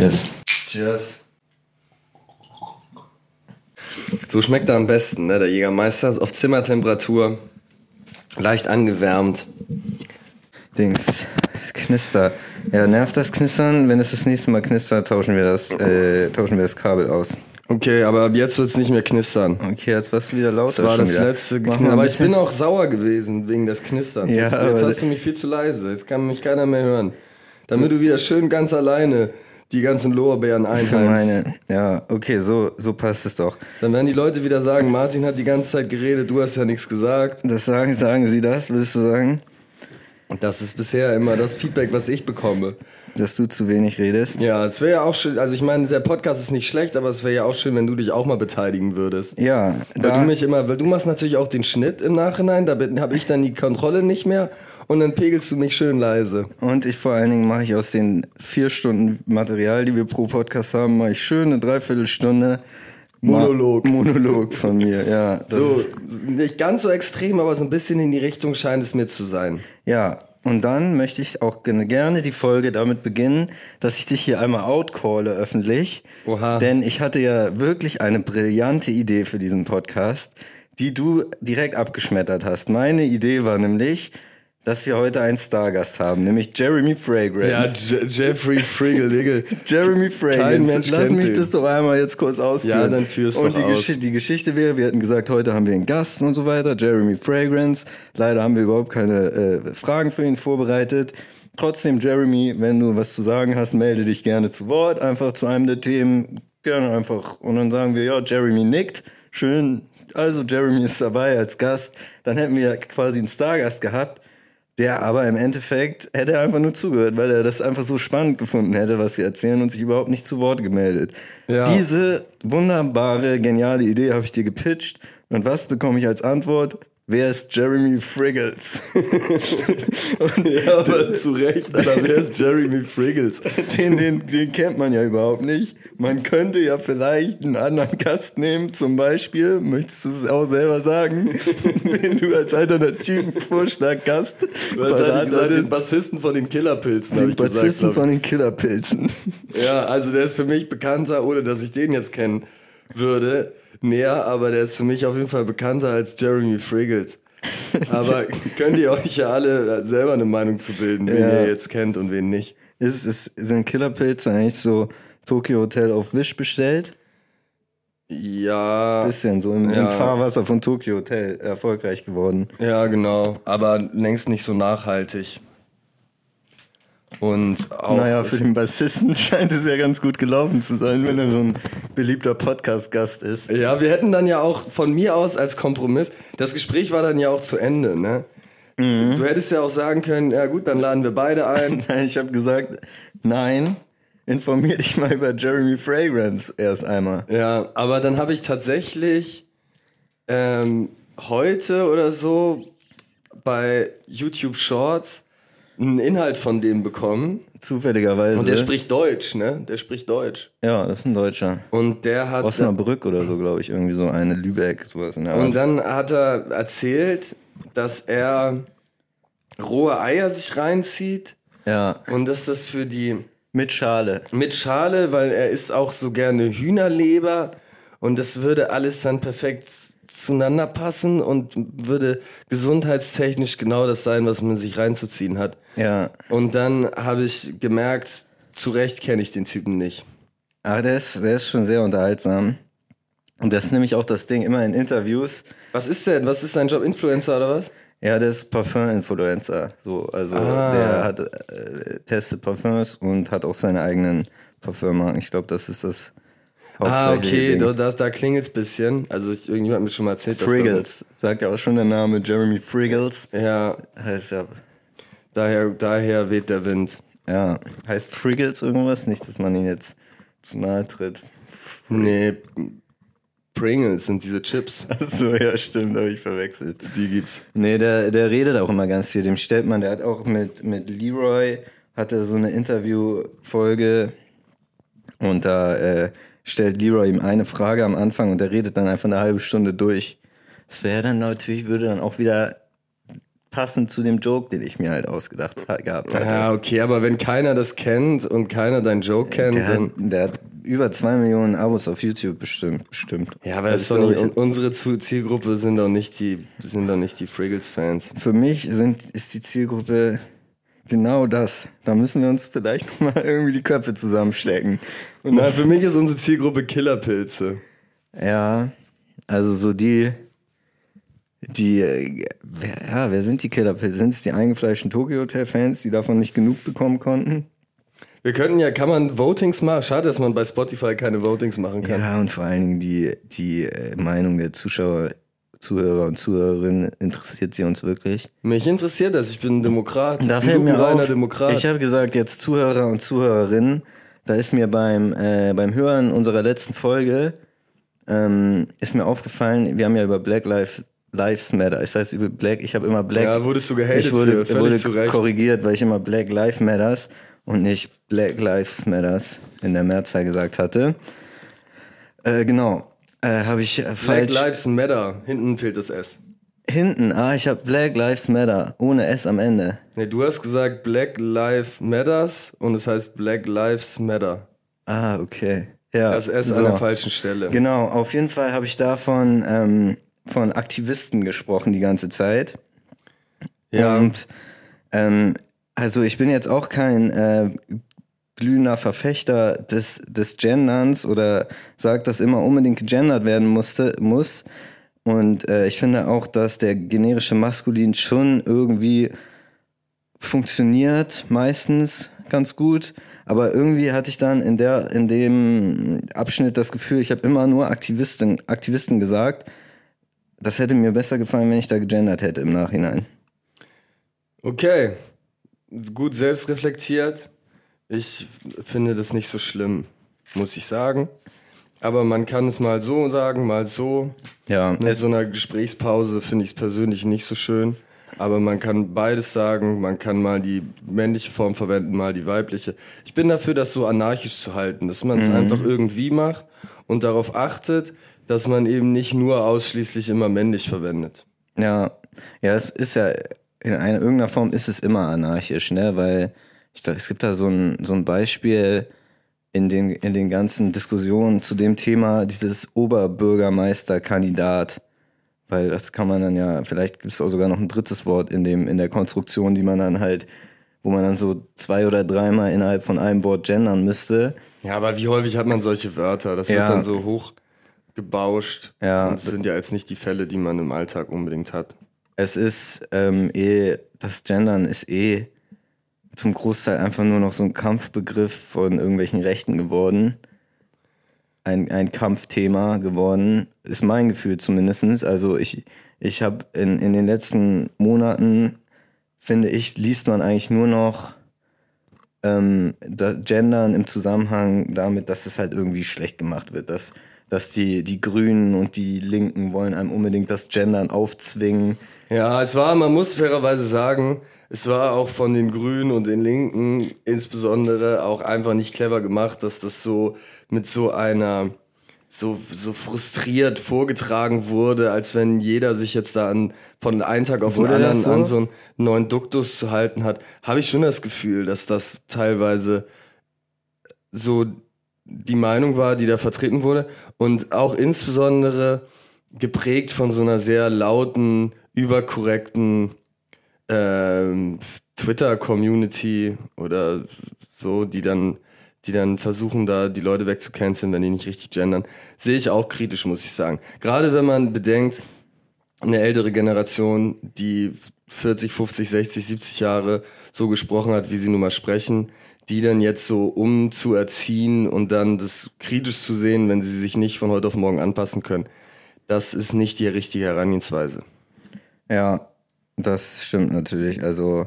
Cheers. Cheers. So schmeckt er am besten, ne? Der Jägermeister auf Zimmertemperatur, leicht angewärmt. Dings. Das Knister. Ja, nervt das Knistern? Wenn es das nächste Mal knistert, tauschen wir das, äh, tauschen wir das Kabel aus. Okay, aber ab jetzt wird es nicht mehr knistern. Okay, jetzt warst du wieder lauter. Das war schon das wieder. letzte ein Aber ich bin auch sauer gewesen wegen des Knisterns. Ja, jetzt, jetzt hast du mich viel zu leise. Jetzt kann mich keiner mehr hören. Damit du wieder schön ganz alleine die ganzen Lorbeeren Für einheimst. meine. Ja, okay, so, so passt es doch. Dann werden die Leute wieder sagen, Martin hat die ganze Zeit geredet, du hast ja nichts gesagt. Das sagen, sagen Sie das, willst du sagen? Und das ist bisher immer das Feedback, was ich bekomme. Dass du zu wenig redest? Ja, es wäre ja auch schön, also ich meine, der Podcast ist nicht schlecht, aber es wäre ja auch schön, wenn du dich auch mal beteiligen würdest. Ja, Weil du mich immer, weil du machst natürlich auch den Schnitt im Nachhinein, da habe ich dann die Kontrolle nicht mehr und dann pegelst du mich schön leise. und ich vor allen Dingen mache ich aus den vier Stunden Material, die wir pro Podcast haben, mache ich schön eine Dreiviertelstunde Ma- Monolog. Monolog von mir, ja. Das So, nicht ganz so extrem, aber so ein bisschen in die Richtung scheint es mir zu sein. Ja, und dann möchte ich auch gerne- die Folge damit beginnen, dass ich dich hier einmal outcalle öffentlich. Oha. Denn ich hatte ja wirklich eine brillante Idee für diesen Podcast, die du direkt abgeschmettert hast. Meine Idee war nämlich, dass wir heute einen Stargast haben, nämlich Jeremy Fragrance. Je Jeffrey Frigel, Digga. Jeremy Kein Fragrance. Mensch Lass mich den. das doch einmal jetzt kurz ausführen. Ja, dann führ's Und doch die, aus. Geschi die Geschichte wäre, wir hätten gesagt, heute haben wir einen Gast und so weiter, Jeremy Fragrance. Leider haben wir überhaupt keine äh, Fragen für ihn vorbereitet. Trotzdem, Jeremy, wenn du was zu sagen hast, melde dich gerne zu Wort. Einfach zu einem der Themen. Gerne einfach. Und dann sagen wir, ja, Jeremy nickt. Schön. Also, Jeremy ist dabei als Gast. Dann hätten wir quasi einen Stargast gehabt. Der aber im Endeffekt hätte er einfach nur zugehört, weil er das einfach so spannend gefunden hätte, was wir erzählen und sich überhaupt nicht zu Wort gemeldet. Ja. Diese wunderbare, geniale Idee habe ich dir gepitcht. Und was bekomme ich als Antwort? Wer ist Jeremy Friggles? Ja, aber zu Recht, Alter, wer ist Jeremy Friggles? Den, den, den kennt man ja überhaupt nicht. Man könnte ja vielleicht einen anderen Gast nehmen, zum Beispiel, möchtest du es auch selber sagen, wenn du als alternativen Vorschlag Gast Du hast halt gesagt, den Bassisten von den Killerpilzen, den gesagt. Bassisten ich. von den Killerpilzen. Ja, also der ist für mich bekannter, ohne dass ich den jetzt kennen würde, näher, aber der ist für mich auf jeden Fall bekannter als Jeremy Friggles. Aber könnt ihr euch ja alle selber eine Meinung zu bilden, wen Ja. ihr jetzt kennt und wen nicht. Ist, ist, sind Killerpilze eigentlich so Tokyo Hotel auf Wish bestellt? Ja, Bisschen so im, im Ja. Fahrwasser von Tokyo Hotel erfolgreich geworden. ja, genau, aber längst nicht so nachhaltig. Und auch naja, für den Bassisten scheint es ja ganz gut gelaufen zu sein, wenn er so ein beliebter Podcast-Gast ist. Ja, wir hätten dann ja auch von mir aus als Kompromiss, das Gespräch war dann ja auch zu Ende, ne? Mhm. Du hättest ja auch sagen können, ja gut, dann laden wir beide ein. Nein, ich habe gesagt, nein, informier dich mal über Jeremy Fragrance erst einmal. Ja, aber dann habe ich tatsächlich ähm, heute oder so bei YouTube Shorts einen Inhalt von dem bekommen. Zufälligerweise. Und der spricht Deutsch, ne? Der spricht Deutsch. ja, das ist ein Deutscher. Und der hat. Osnabrück oder so, glaube ich, irgendwie so eine Lübeck, sowas in der Art. Und dann hat er erzählt, dass er rohe Eier sich reinzieht ja, und dass das für die mit Schale. mit Schale, weil er isst auch so gerne Hühnerleber und das würde alles dann perfekt zueinander passen und würde gesundheitstechnisch genau das sein, was man sich reinzuziehen hat. Ja, Und dann habe ich gemerkt, zu Recht kenne ich den Typen nicht. aber der ist, der ist schon sehr unterhaltsam. Und das ist nämlich auch das Ding, immer in Interviews. Was ist denn? Was ist sein Job? Influencer oder was? Ja, der ist Parfum-Influencer. So, also Ah. der hat äh, testet Parfums und hat auch seine eigenen Parfümmarken. Ich glaube, das ist das Ah, okay, da, da, da klingelt es bisschen. Also ich, irgendjemand hat mir schon mal erzählt, dass Friggles, sagt ja auch schon der Name, Jeremy Friggles. ja, Heißt ja, daher, daher weht der Wind. ja, heißt Friggles irgendwas? Nicht, dass man ihn jetzt zu nahe tritt. Nee, Pringles sind diese Chips. Achso, ja, stimmt, habe ich verwechselt. Die gibt's. Nee, der, der redet auch immer ganz viel. Dem stellt man, der hat auch mit, mit Leroy, hatte so eine Interviewfolge und da äh, stellt Leroy ihm eine Frage am Anfang und der redet dann einfach eine halbe Stunde durch. Das wäre dann natürlich, würde dann auch wieder passend zu dem Joke, den ich mir halt ausgedacht ha- gehabt hatte. Ja, okay, aber wenn keiner das kennt und keiner deinen Joke kennt, Der, hat, dann. der hat über zwei Millionen Abos auf YouTube bestimmt. bestimmt. Ja, aber das ist Also doch nicht, glaub, unsere Zielgruppe sind doch nicht die, sind doch nicht die Friggles-Fans. Für mich sind, ist die Zielgruppe genau das. Da müssen wir uns vielleicht mal irgendwie die Köpfe zusammenstecken. Und Na, für mich ist unsere Zielgruppe Killerpilze. ja, also so die, die, äh, ja, wer sind die Killerpilze? Sind es die eingefleischten Tokyo Hotel Fans, die davon nicht genug bekommen konnten? Wir könnten ja, kann man Votings machen? Schade, dass man bei Spotify keine Votings machen kann. Ja, und vor allen Dingen die, die äh, Meinung der Zuschauer, Zuhörer und Zuhörerinnen interessiert sie uns wirklich. Mich interessiert das, ich bin Demokrat. Da fällt mir auf, Demokrat. ich habe gesagt, jetzt Zuhörer und Zuhörerinnen, da ist mir beim, äh, beim Hören unserer letzten Folge, ähm, ist mir aufgefallen, wir haben ja über Black Lives, Lives Matter, das heißt über Black, ich habe immer Black, ja, wurdest du gehatet ich wurde, für, völlig wurde zu Recht. korrigiert, weil ich immer Black Lives Matters und nicht Black Lives Matters in der Mehrzahl gesagt hatte. Äh, genau, äh, habe ich äh, Black falsch. Lives Matter, hinten fehlt das S. Hinten, ah, ich habe Black Lives Matter, ohne S am Ende. Nee, du hast gesagt Black Lives Matters und es heißt Black Lives Matter. Ah, okay. Ja, Das S so. an der falschen Stelle. Genau, auf jeden Fall habe ich davon ähm, von Aktivisten gesprochen die ganze Zeit. Ja, Und ähm, also ich bin jetzt auch kein äh, glühender Verfechter des, des Genderns oder sagt, dass immer unbedingt gegendert werden musste, muss. Und äh, ich finde auch, dass der generische Maskulin schon irgendwie funktioniert, meistens ganz gut. Aber irgendwie hatte ich dann in, der, in dem Abschnitt das Gefühl, ich habe immer nur Aktivisten, Aktivisten gesagt. Das hätte mir besser gefallen, wenn ich da gegendert hätte im Nachhinein. okay. Gut selbstreflektiert. Ich finde das nicht so schlimm, muss ich sagen. Aber man kann es mal so sagen, mal so. Ja, In so einer Gesprächspause finde ich es persönlich nicht so schön. Aber man kann beides sagen. Man kann mal die männliche Form verwenden, mal die weibliche. Ich bin dafür, das so anarchisch zu halten, dass man es einfach irgendwie macht und darauf achtet, dass man eben nicht nur ausschließlich immer männlich verwendet. Ja, ja, es ist ja, in einer, irgendeiner Form ist es immer anarchisch, ne, weil ich glaube, es gibt da so ein, so ein Beispiel in den, in den ganzen Diskussionen zu dem Thema, dieses Oberbürgermeisterkandidat. Weil das kann man dann ja, vielleicht gibt es auch sogar noch ein drittes Wort in dem, in der Konstruktion, die man dann halt, wo man dann so zwei oder dreimal innerhalb von einem Wort gendern müsste. Ja, aber wie häufig hat man solche Wörter? Das Ja. wird dann so hoch gebauscht. Ja. Und das sind ja jetzt nicht die Fälle, die man im Alltag unbedingt hat. Es ist ähm, eh, das Gendern ist eh zum Großteil einfach nur noch so ein Kampfbegriff von irgendwelchen Rechten geworden. Ein, ein Kampfthema geworden, ist mein Gefühl zumindestens. Also ich, ich habe in, in den letzten Monaten, finde ich, liest man eigentlich nur noch ähm, Gendern im Zusammenhang damit, dass es halt irgendwie schlecht gemacht wird, dass, dass die, die Grünen und die Linken wollen einem unbedingt das Gendern aufzwingen. Ja, es war, man muss fairerweise sagen, es war auch von den Grünen und den Linken insbesondere auch einfach nicht clever gemacht, dass das so mit so einer so, so frustriert vorgetragen wurde, als wenn jeder sich jetzt da an, von einem Tag auf den anderen so? an so einen neuen Duktus zu halten hat, habe ich schon das Gefühl, dass das teilweise so die Meinung war, die da vertreten wurde und auch insbesondere geprägt von so einer sehr lauten, überkorrekten ähm, Twitter-Community oder so, die dann, die dann versuchen, da die Leute wegzucanceln, wenn die nicht richtig gendern, sehe ich auch kritisch, muss ich sagen. Gerade wenn man bedenkt, eine ältere Generation, die 40, 50, 60, 70 Jahre so gesprochen hat, wie sie nun mal sprechen, die dann jetzt so umzuerziehen und dann das kritisch zu sehen, wenn sie sich nicht von heute auf morgen anpassen können, das ist nicht die richtige Herangehensweise. Ja, das stimmt natürlich. Also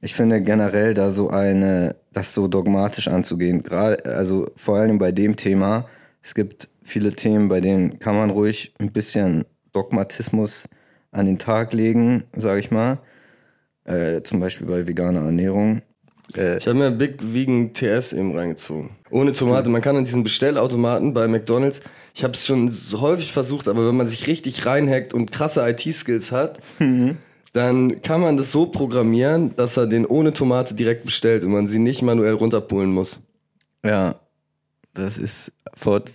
ich finde generell da so eine, das so dogmatisch anzugehen, gerade, also vor allem bei dem Thema, es gibt viele Themen, bei denen kann man ruhig ein bisschen Dogmatismus an den Tag legen, sage ich mal. Äh, zum Beispiel bei veganer Ernährung. Äh, Ich habe mir Big Vegan TS eben reingezogen. Ohne Tomate. Man kann an diesen Bestellautomaten bei McDonalds, ich habe es schon so häufig versucht, aber wenn man sich richtig reinhackt und krasse IT-Skills hat, dann kann man das so programmieren, dass er den ohne Tomate direkt bestellt und man sie nicht manuell runterpulen muss. Ja, das ist Fort,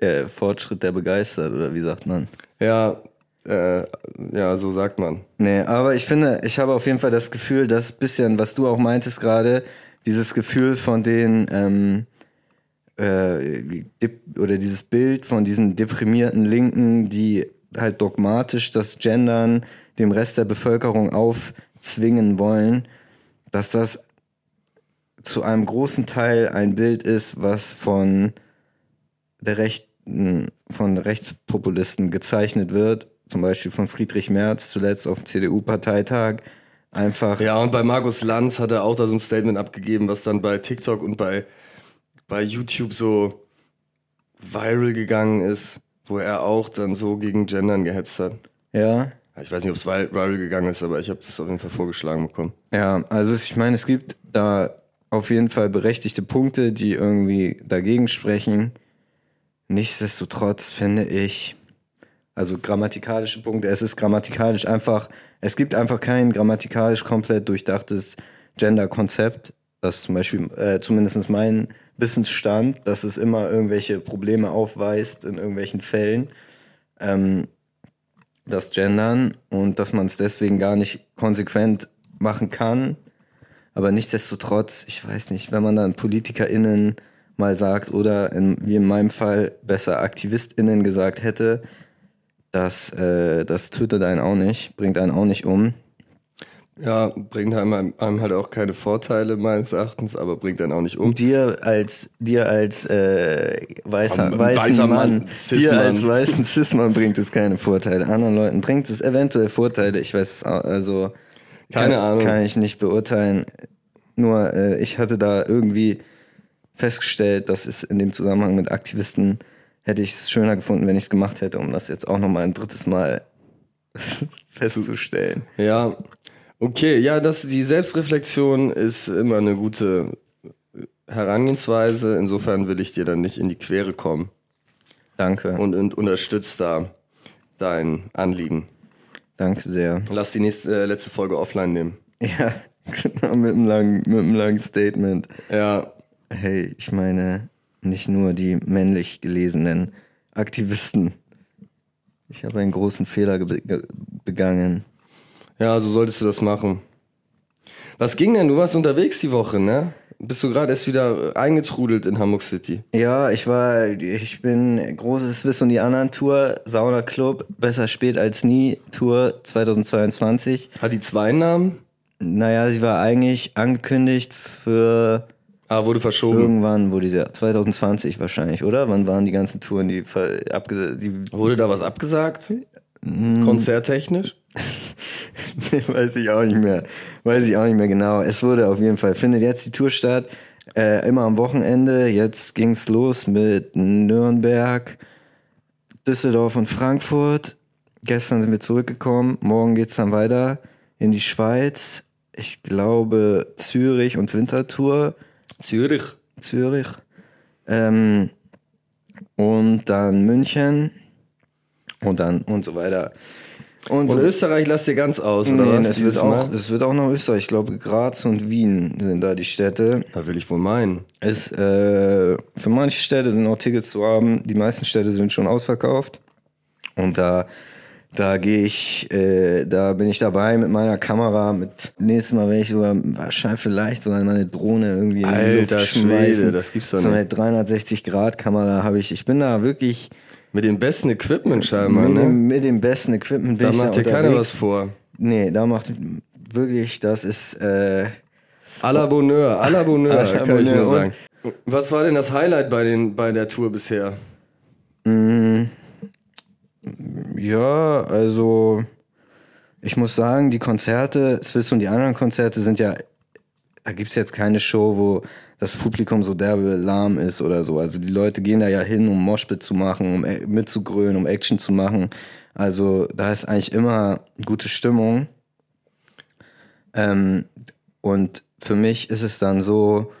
äh, Fortschritt der begeistert, oder wie sagt man? Ja, äh, ja, so sagt man. Nee, aber ich finde, ich habe auf jeden Fall das Gefühl, dass bisschen, was du auch meintest gerade, dieses Gefühl von den, ähm, äh, oder dieses Bild von diesen deprimierten Linken, die halt dogmatisch das Gendern dem Rest der Bevölkerung aufzwingen wollen, dass das zu einem großen Teil ein Bild ist, was von der Rechten, von Rechtspopulisten gezeichnet wird, zum Beispiel von Friedrich Merz zuletzt auf dem CDU-Parteitag, einfach Ja, und bei Markus Lanz hat er auch da so ein Statement abgegeben, was dann bei TikTok und bei, bei YouTube so viral gegangen ist, wo er auch dann so gegen Gendern gehetzt hat. ja, Ich weiß nicht, ob es viral gegangen ist, aber ich habe das auf jeden Fall vorgeschlagen bekommen. Ja, also ich meine, es gibt da auf jeden Fall berechtigte Punkte, die irgendwie dagegen sprechen. Nichtsdestotrotz finde ich, also grammatikalische Punkte, es ist grammatikalisch einfach, es gibt einfach kein grammatikalisch komplett durchdachtes Gender-Konzept. Das zum Beispiel, äh, zumindest mein Wissensstand, dass es immer irgendwelche Probleme aufweist in irgendwelchen Fällen. Ähm, das Gendern und dass man es deswegen gar nicht konsequent machen kann. Aber nichtsdestotrotz, ich weiß nicht, wenn man dann PolitikerInnen mal sagt oder in, wie in meinem Fall besser AktivistInnen gesagt hätte, das, äh, das tötet einen auch nicht, bringt einen auch nicht um. Ja, bringt einem, einem halt auch keine Vorteile meines Erachtens, aber bringt einen auch nicht um. Dir als dir als äh, weißer, Am- weißen weißer Mann, Mann, dir als weißen Cis-Mann bringt es keine Vorteile. Anderen Leuten bringt es eventuell Vorteile. Ich weiß es auch, also Keine kann, Ahnung. Kann ich nicht beurteilen. Nur äh, ich hatte da irgendwie festgestellt, dass es in dem Zusammenhang mit Aktivisten hätte ich es schöner gefunden, wenn ich es gemacht hätte, um das jetzt auch nochmal ein drittes Mal festzustellen. Ja, okay, ja, das, die Selbstreflexion ist immer eine gute Herangehensweise. Insofern will ich dir dann nicht in die Quere kommen Danke. und, und unterstützt da dein Anliegen. Danke sehr. Lass die nächste, äh, letzte Folge offline nehmen. Ja, genau, mit einem langen, mit einem langen Statement. Ja, Hey, ich meine nicht nur die männlich gelesenen Aktivisten. Ich habe einen großen Fehler ge ge begangen. ja, so solltest du das machen. Was ging denn? Du warst unterwegs die Woche, ne? Bist du gerade erst wieder eingetrudelt in Hamburg City? Ja, ich war, ich bin großes Swiss und die anderen Tour, Sauna Club, besser spät als nie, Tour 2022. Hat die zwei Namen? Naja, sie war eigentlich angekündigt für Ah, wurde verschoben. irgendwann, wo diese 2020 wahrscheinlich, oder? Wann waren die ganzen Touren, die, die Wurde da was abgesagt? Konzerttechnisch? Weiß ich auch nicht mehr. Weiß ich auch nicht mehr genau. Es wurde auf jeden Fall, findet jetzt die Tour statt. Äh, immer am Wochenende. Jetzt ging's los mit Nürnberg, Düsseldorf und Frankfurt. Gestern sind wir zurückgekommen. Morgen geht's dann weiter in die Schweiz. Ich glaube Zürich und Wintertour. Zürich. Zürich. Ähm, und dann München. Und dann und so weiter. Und, Und Österreich lasst ihr ganz aus, oder Nee, was? es wird, auch, es wird auch noch Österreich. Ich glaube, Graz und Wien sind da die Städte. Da will ich wohl meinen. Es, äh, für manche Städte sind auch Tickets zu haben. Die meisten Städte sind schon ausverkauft. Und da, da gehe ich, äh, da bin ich dabei mit meiner Kamera. Mit nächstes Mal werde ich sogar wahrscheinlich vielleicht sogar meine Drohne irgendwie in die Alter Luft Schwede, schmeißen. das gibt's doch So eine nicht. 360 Grad Kamera habe ich. Ich bin da wirklich Mit dem besten Equipment scheinbar, mit, ne? dem, mit dem besten Equipment bin Da ich macht da dir keiner was vor. Nee, da macht wirklich, das ist, äh, À la Bonheur, à la Bonheur, À la kann ich nur Bonheur. sagen. Was war denn das Highlight bei, den, bei der Tour bisher? Ja, also ich muss sagen, die Konzerte, Swiss und die anderen Konzerte sind ja, da gibt's jetzt keine Show, wo das Publikum so derbe lahm ist oder so. Also die Leute gehen da ja hin, um Moshpit zu machen, um mitzugrölen, um Action zu machen. Also da ist eigentlich immer gute Stimmung. Ähm, und für mich ist es dann so,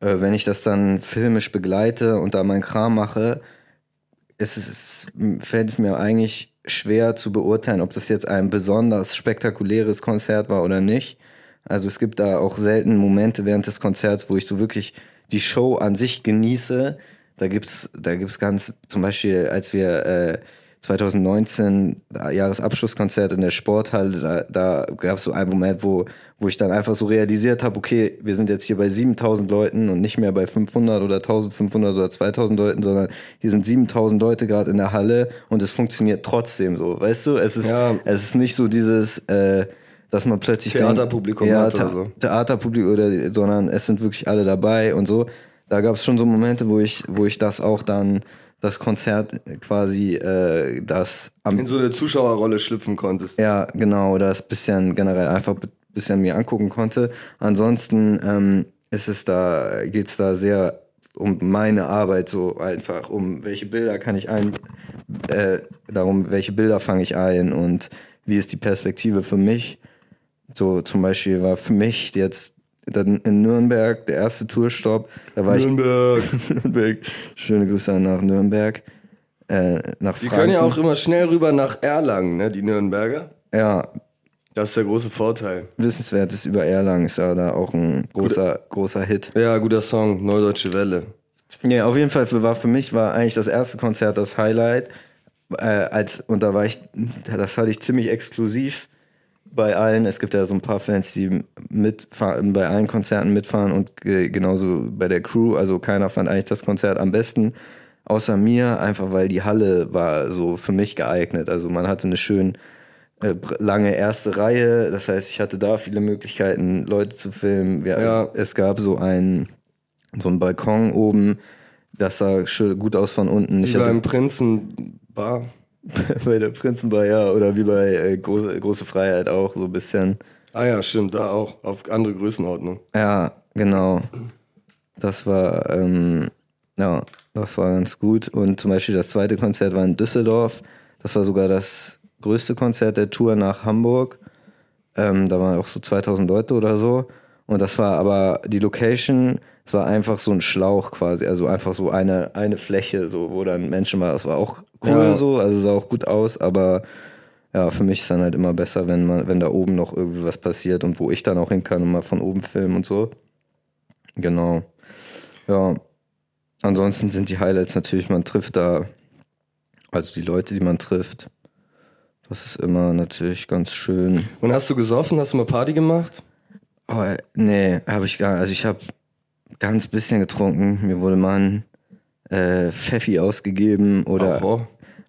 äh, wenn ich das dann filmisch begleite und da meinen Kram mache, ist es, fällt es mir eigentlich schwer zu beurteilen, ob das jetzt ein besonders spektakuläres Konzert war oder nicht. Also es gibt da auch selten Momente während des Konzerts, wo ich so wirklich die Show an sich genieße. Da gibt's, da gibt's ganz, zum Beispiel, als wir äh, 2019 Jahresabschlusskonzert in der Sporthalle, da, da gab es so einen Moment, wo, wo ich dann einfach so realisiert habe, okay, wir sind jetzt hier bei 7000 Leuten und nicht mehr bei 500 oder 1500 oder 2000 Leuten, sondern hier sind 7000 Leute gerade in der Halle und es funktioniert trotzdem so, weißt du? Es ist, Ja. es ist nicht so dieses, äh, dass man plötzlich Theaterpublikum denkt, hat oder so. Theaterpublikum oder, sondern es sind wirklich alle dabei und so. Da gab es schon so Momente, wo ich, wo ich das auch dann, das Konzert quasi, äh, das am In so eine Zuschauerrolle schlüpfen konntest. ja, genau, das bisschen generell einfach ein bisschen mir angucken konnte. Ansonsten ähm, ist es da, geht's da sehr um meine Arbeit so einfach, um welche Bilder kann ich ein, äh, darum, welche Bilder fange ich ein und wie ist die Perspektive für mich. So zum Beispiel war für mich jetzt dann in Nürnberg der erste Tourstopp, da war Nürnberg. ich Nürnberg, schöne Grüße nach Nürnberg, äh, nach Die Franken. können ja auch immer schnell rüber nach Erlangen, ne, die Nürnberger. ja, Das ist der große Vorteil. Wissenswertes über Erlangen ist ja da auch ein großer, großer Hit. Ja, guter Song, Neudeutsche Welle. Ja, auf jeden Fall für, war für mich war eigentlich das erste Konzert das Highlight. Äh, als, und da war ich, das hatte ich ziemlich exklusiv bei allen. Es gibt ja so ein paar Fans, die mitfahren, bei allen Konzerten mitfahren und ge- genauso bei der Crew. Also keiner fand eigentlich das Konzert am besten. Außer mir, einfach weil die Halle war so für mich geeignet. Also man hatte eine schön äh, lange erste Reihe. Das heißt, ich hatte da viele Möglichkeiten, Leute zu filmen. Wir, Ja. Es gab so einen, so einen Balkon oben. Das sah schön gut aus von unten. Ich Wie beim hatte Prinzen Bar. bei der Prinzenbar, ja, oder wie bei äh, große, große Freiheit auch so ein bisschen. Ah ja, stimmt, da auch. Auf andere Größenordnung. Ja, genau. Das war, ähm, ja, das war ganz gut. Und zum Beispiel das zweite Konzert war in Düsseldorf. Das war sogar das größte Konzert der Tour nach Hamburg. Ähm, da waren auch so 2000 Leute oder so. Und das war aber die Location, es war einfach so ein Schlauch quasi, also einfach so eine, eine Fläche, so, wo dann Menschen waren. Das war auch cool Ja. so, also sah auch gut aus, aber ja, für mich ist dann halt immer besser, wenn man, wenn da oben noch irgendwie was passiert und wo ich dann auch hin kann und mal von oben filmen und so. Genau. Ja. Ansonsten sind die Highlights natürlich, man trifft da, also die Leute, die man trifft. Das ist immer natürlich ganz schön. Und hast du gesoffen? Hast du mal Party gemacht? Oh, nee, habe ich gar Also ich habe ganz bisschen getrunken. Mir wurde mal ein äh, Pfeffi ausgegeben oder Oh,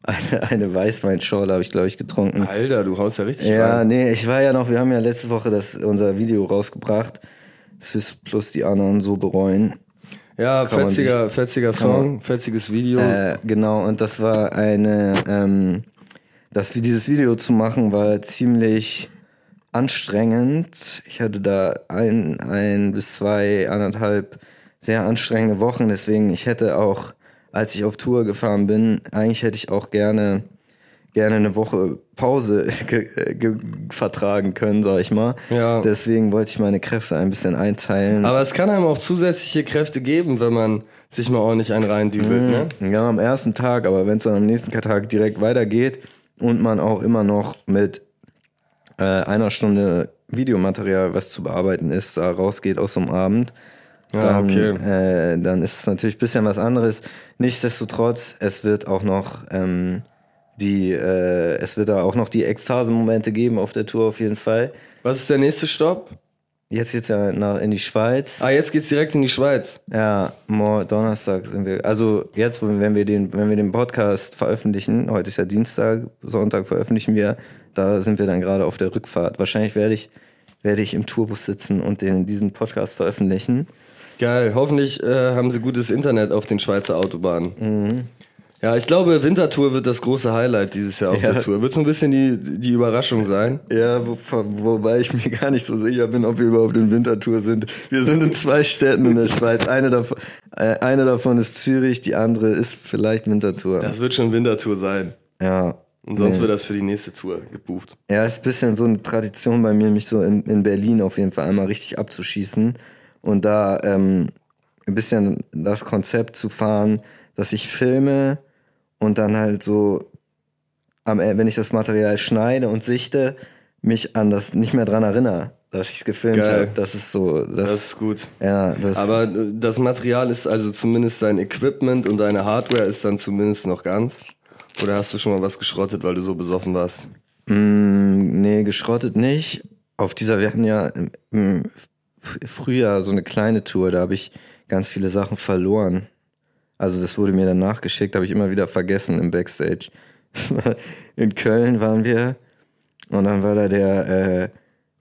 eine, eine Weißweinschorle habe ich, glaube ich, getrunken. Alter, du haust ja richtig Ja, rein. nee, ich war ja noch, wir haben ja letzte Woche das, unser Video rausgebracht. Swiss plus die anderen so bereuen. Ja, Kann man fetziger, fetziger Song, fetziges Video. Äh, genau, und das war eine, ähm, das, dieses Video zu machen war ziemlich anstrengend. Ich hatte da ein, ein bis zwei, anderthalb sehr anstrengende Wochen, deswegen ich hätte auch, als ich auf Tour gefahren bin, eigentlich hätte ich auch gerne gerne eine Woche Pause ge ge vertragen können, sag ich mal. Ja. Deswegen wollte ich meine Kräfte ein bisschen einteilen. Aber es kann einem auch zusätzliche Kräfte geben, wenn man sich mal ordentlich einen reindübelt, ne? Ja, am ersten Tag, aber wenn es dann am nächsten Tag direkt weitergeht und man auch immer noch mit äh, einer Stunde Videomaterial, was zu bearbeiten ist, da rausgeht aus so einem Abend, Ja, dann, okay. äh, dann ist es natürlich ein bisschen was anderes. Nichtsdestotrotz, es wird auch noch ähm, die, äh, es wird da auch noch die Ekstase-Momente geben auf der Tour auf jeden Fall. Was ist der nächste Stopp? Jetzt geht's ja nach, in die Schweiz. Ah, jetzt geht's direkt in die Schweiz. Ja, Donnerstag sind wir. Also jetzt, wenn wir den, wenn wir den Podcast veröffentlichen, heute ist ja Dienstag, Sonntag veröffentlichen wir, da sind wir dann gerade auf der Rückfahrt. Wahrscheinlich werde ich, werde ich im Tourbus sitzen und den, diesen Podcast veröffentlichen. Geil. Hoffentlich äh, haben sie gutes Internet auf den Schweizer Autobahnen. Mhm. Ja, ich glaube, Wintertour wird das große Highlight dieses Jahr auf Ja. der Tour. Wird so ein bisschen die, die Überraschung sein. Ja, wo, wobei ich mir gar nicht so sicher bin, ob wir überhaupt in Wintertour sind. Wir sind in zwei Städten in der Schweiz. Eine davon, äh, eine davon ist Zürich, die andere ist vielleicht Wintertour. Das wird schon Wintertour sein. ja. Und sonst Nee. wird das für die nächste Tour gebucht. Ja, ist ein bisschen so eine Tradition bei mir, mich so in, in Berlin auf jeden Fall einmal richtig abzuschießen und da ähm, ein bisschen das Konzept zu fahren, dass ich filme und dann halt so am, E- wenn ich das Material schneide und sichte, mich an das nicht mehr dran erinnere, dass ich es gefilmt habe. Das ist so, das, Das ist gut. ja, das, Aber äh, das Material ist also zumindest dein Equipment und deine Hardware ist dann zumindest noch ganz. Oder hast du schon mal was geschrottet, weil du so besoffen warst? Mm, nee, geschrottet nicht. Auf dieser, wir hatten ja im Frühjahr so eine kleine Tour, da habe ich ganz viele Sachen verloren. Also das wurde mir dann nachgeschickt, habe ich immer wieder vergessen im Backstage. In Köln waren wir und dann war da der, äh,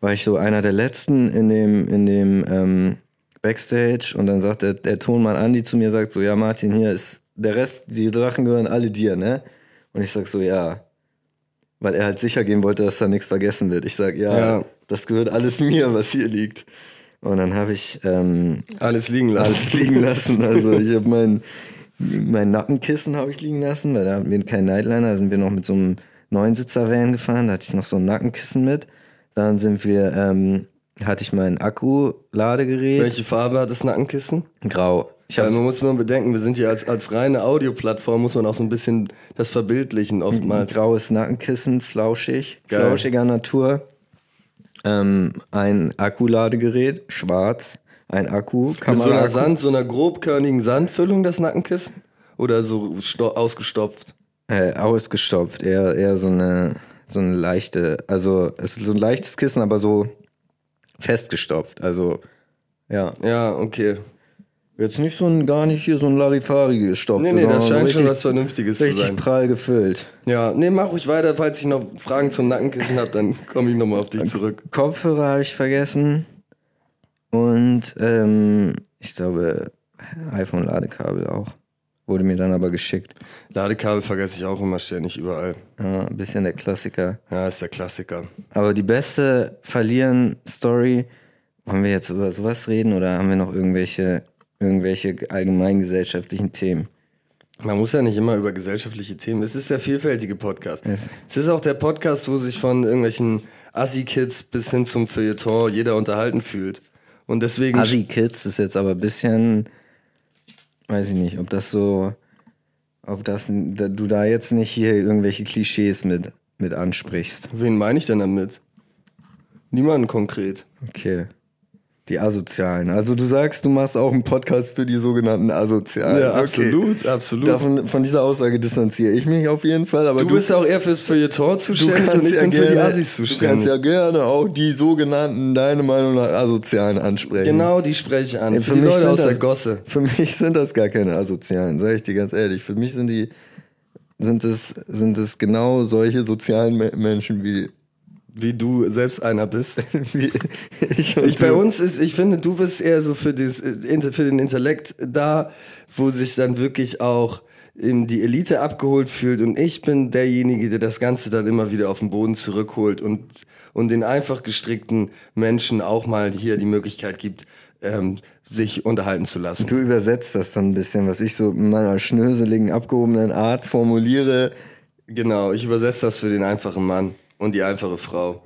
war ich so einer der letzten in dem, in dem ähm, Backstage und dann sagt der, der Tonmann Andi zu mir, sagt so, ja Martin, hier ist der Rest, die Sachen gehören alle dir, ne? Und ich sag so, ja, weil er halt sicher gehen wollte, dass da nichts vergessen wird. Ich sag, ja, Ja. das gehört alles mir, was hier liegt. Und dann habe ich ähm, Alles liegen lassen. alles liegen lassen. Also ich habe mein, mein Nackenkissen habe ich liegen lassen, weil da hatten wir keinen Nightliner, da sind wir noch mit so einem Neunsitzer-Van gefahren, da hatte ich noch so ein Nackenkissen mit. Dann sind wir, ähm, hatte ich mein Akku-Ladegerät. Welche Farbe hat das Nackenkissen? Grau. Ich Weil habe man muss mal bedenken, wir sind hier als, als reine Audioplattform, muss man auch so ein bisschen das verbildlichen ein oftmals. graues Nackenkissen, flauschig, Geil. flauschiger Natur. Ähm, ein Akkuladegerät, schwarz, ein Akku, Mit so einer Kamera. Sand, so einer grobkörnigen Sandfüllung, das Nackenkissen? Oder so sto- ausgestopft? Äh, ausgestopft, eher, eher so eine, so eine leichte, also es ist so ein leichtes Kissen, aber so festgestopft. Also, ja. Ja, okay. Jetzt nicht so ein, gar nicht hier so ein Larifari gestopft. Nee, nee, das scheint schon was richtig, Vernünftiges zu richtig sein. prall gefüllt. Ja, nee, mach ruhig weiter. Falls ich noch Fragen zum Nackenkissen habe, dann komme ich nochmal auf dich zurück. Kopfhörer habe ich vergessen. Und ähm, ich glaube, iPhone-Ladekabel auch. Wurde mir dann aber geschickt. Ladekabel vergesse ich auch immer ständig überall. Ja, ein bisschen der Klassiker. Ja, ist der Klassiker. Aber die beste Verlieren-Story, wollen wir jetzt über sowas reden oder haben wir noch irgendwelche, irgendwelche allgemeingesellschaftlichen Themen? Man muss ja nicht immer über gesellschaftliche Themen. Es ist der vielfältige Podcast. Es- Es ist auch der Podcast, wo sich von irgendwelchen Assi-Kids bis hin zum Feuilleton jeder unterhalten fühlt. Und deswegen. Assi Kids ist jetzt aber ein bisschen, weiß ich nicht, ob das so, ob das, da- du da jetzt nicht hier irgendwelche Klischees mit, mit ansprichst. Wen meine ich denn damit? Niemanden konkret. Okay. Die Asozialen. Also du sagst, du machst auch einen Podcast für die sogenannten Asozialen. Ja, Okay. absolut, absolut. Davon, von dieser Aussage distanziere ich mich auf jeden Fall. Aber du, du, bist auch eher fürs Feuilleton zuständig und ich bin für die Assis du kannst zuständig. ja gerne auch die sogenannten, deine Meinung nach, Asozialen ansprechen. genau, die spreche ich an. Ey, für, die Leute sind aus der das- Gosse. Für mich sind das gar keine Asozialen, sage ich dir ganz ehrlich. Für mich sind die, sind es, sind es genau solche sozialen Me Menschen wie, Wie du selbst einer bist. ich Ich, bei uns ist, ich finde, du bist eher so für, das, äh, für den Intellekt da, wo sich dann wirklich auch eben die Elite abgeholt fühlt und ich bin derjenige, der das Ganze dann immer wieder auf den Boden zurückholt und, und den einfach gestrickten Menschen auch mal hier die Möglichkeit gibt, ähm, sich unterhalten zu lassen. Du übersetzt das dann ein bisschen, was ich so in meiner schnöseligen, abgehobenen Art formuliere. Genau, ich übersetze das für den einfachen Mann und die einfache Frau.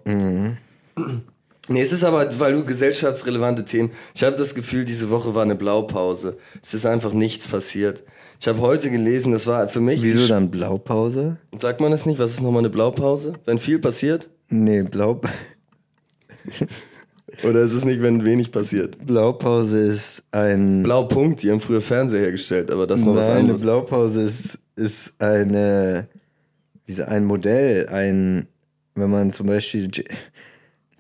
Nee, es ist aber, weil du gesellschaftsrelevante Themen. Ich habe das Gefühl, diese Woche war eine Blaupause. Es ist einfach nichts passiert. Ich habe heute gelesen, das war für mich. Wieso dann Blaupause? Sagt man das nicht? Was ist nochmal eine Blaupause? Wenn viel passiert? Nee, Blau, Oder ist es nicht, wenn wenig passiert? Blaupause ist ein. Blaupunkt, die haben früher Fernseher hergestellt, aber das noch was Nein, eine anderes. Blaupause ist, ist eine, wie so ein Modell, ein, wenn man zum Beispiel,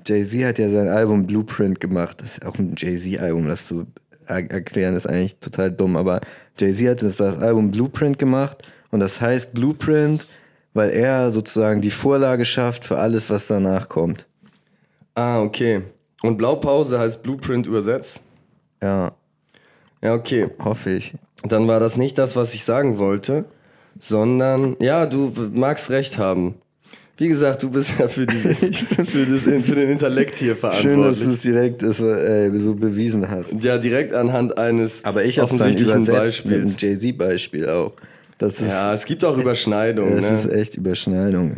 Jay-Z hat ja sein Album Blueprint gemacht, das ist auch ein Jay-Z-Album, das zu er erklären ist eigentlich total dumm, aber Jay-Z hat das Album Blueprint gemacht und das heißt Blueprint, weil er sozusagen die Vorlage schafft für alles, was danach kommt. Ah, okay. Und Blaupause heißt Blueprint übersetzt? Ja, Ja, okay. hoffe ich. Dann war das nicht das, was ich sagen wollte, sondern, ja, du magst recht haben. Wie gesagt, du bist ja für, diese, für, das, für den Intellekt hier Schön, dass verantwortlich. du es direkt äh, so bewiesen hast. ja, direkt anhand eines Aber ich habe es dann offensichtlichen Beispiels. Jay-Z-Beispiel auch. Das ist, Ja, es gibt auch Überschneidungen. das ist Ne? echt Überschneidung.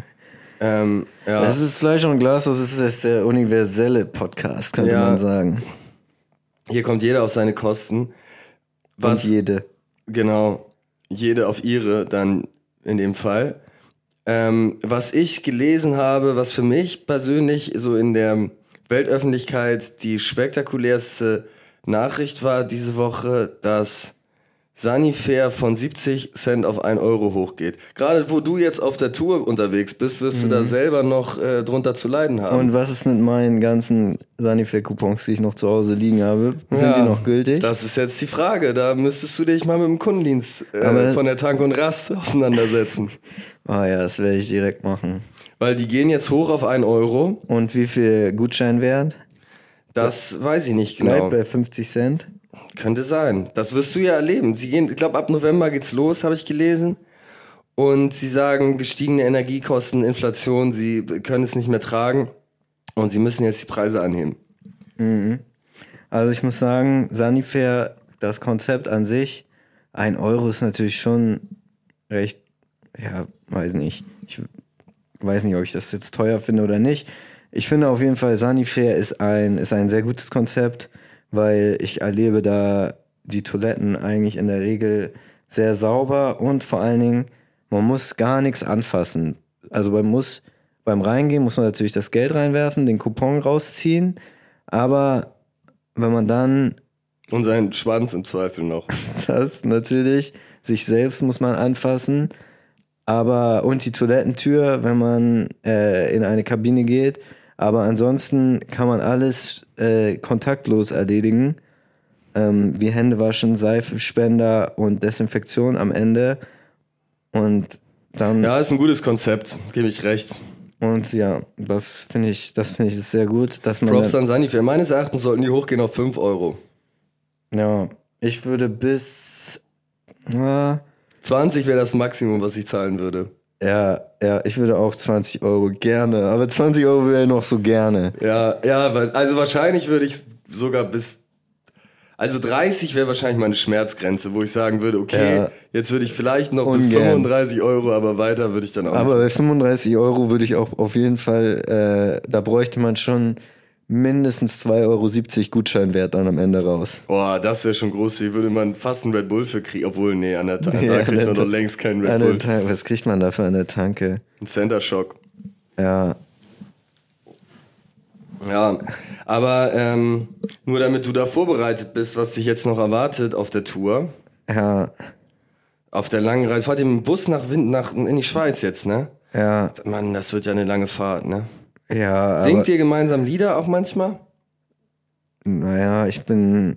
Ähm, ja. Das ist Fleisch und Glashaus, das ist der universelle Podcast, könnte Ja. man sagen. Hier kommt jeder auf seine Kosten. Was, Und jede. Genau, jede auf ihre dann in dem Fall. Ähm, was ich gelesen habe, was für mich persönlich so in der Weltöffentlichkeit die spektakulärste Nachricht war diese Woche, dass Sanifair von 70 Cent auf 1 Euro hochgeht. Gerade wo du jetzt auf der Tour unterwegs bist, wirst du da selber noch äh, drunter zu leiden haben. Und was ist mit meinen ganzen Sanifair-Coupons, die ich noch zu Hause liegen habe? Sind Ja, die noch gültig? Das ist jetzt die Frage. Da müsstest du dich mal mit dem Kundendienst äh, von der Tank und Rast auseinandersetzen. Ah ja, das werde ich direkt machen. Weil die gehen jetzt hoch auf 1 Euro. Und wie viel Gutscheinwert? Das weiß ich nicht Bleibt genau. bei 50 Cent. Könnte sein. Das wirst du ja erleben. Sie gehen, ich glaube, ab November geht's los, habe ich gelesen. Und sie sagen, gestiegene Energiekosten, Inflation, sie können es nicht mehr tragen. Und sie müssen jetzt die Preise anheben. Also ich muss sagen, Sanifair, das Konzept an sich, ein Euro ist natürlich schon recht, ja, weiß nicht. Ich weiß nicht, ob ich das jetzt teuer finde oder nicht. Ich finde auf jeden Fall, Sanifair ist ein, ist ein sehr gutes Konzept, weil ich erlebe da die Toiletten eigentlich in der Regel sehr sauber und vor allen Dingen, man muss gar nichts anfassen. Also man muss beim Reingehen muss man natürlich das Geld reinwerfen, den Coupon rausziehen, aber wenn man dann Und seinen Schwanz im Zweifel noch. das natürlich, sich selbst muss man anfassen, aber und die Toilettentür, wenn man äh, in eine Kabine geht, aber ansonsten kann man alles äh, kontaktlos erledigen, ähm, wie Hände waschen, Seifespender und Desinfektion am Ende und dann Ja, ist ein gutes Konzept, gebe ich recht. und ja, das finde ich, das finde ich ist sehr gut, dass man Props an Sanifair. Meines Erachtens sollten die hochgehen auf 5 Euro. ja, ich würde bis ja, 20 wäre das Maximum, was ich zahlen würde. Ja, ja, ich würde auch 20 Euro gerne, aber 20 Euro wäre noch so gerne. Ja, ja, also wahrscheinlich würde ich sogar bis. Also 30 wäre wahrscheinlich meine Schmerzgrenze, wo ich sagen würde, okay, Ja. jetzt würde ich vielleicht noch bis Ungern. 35 Euro, aber weiter würde ich dann auch Aber nicht. bei 35 Euro würde ich auch auf jeden Fall, äh, da bräuchte man schon mindestens 2,70 Euro Gutscheinwert dann am Ende raus. Boah, das wäre schon groß. Hier würde man fast einen Red Bull für kriegen. Obwohl, nee, an der Ta Ja, da kriegt an man doch längst keinen Red Bull. der Tan- was kriegt man dafür an der Tanke? Ein Center Shock. Ja, Ja, aber ähm, nur damit du da vorbereitet bist, was dich jetzt noch erwartet auf der Tour, ja, auf der langen Reise. Fahrt ihr mit dem Bus nach, Wind, nach in die Schweiz jetzt, ne? ja, Mann, das wird ja eine lange Fahrt, ne? Ja. Singt ihr gemeinsam Lieder auch manchmal? Naja, ich bin,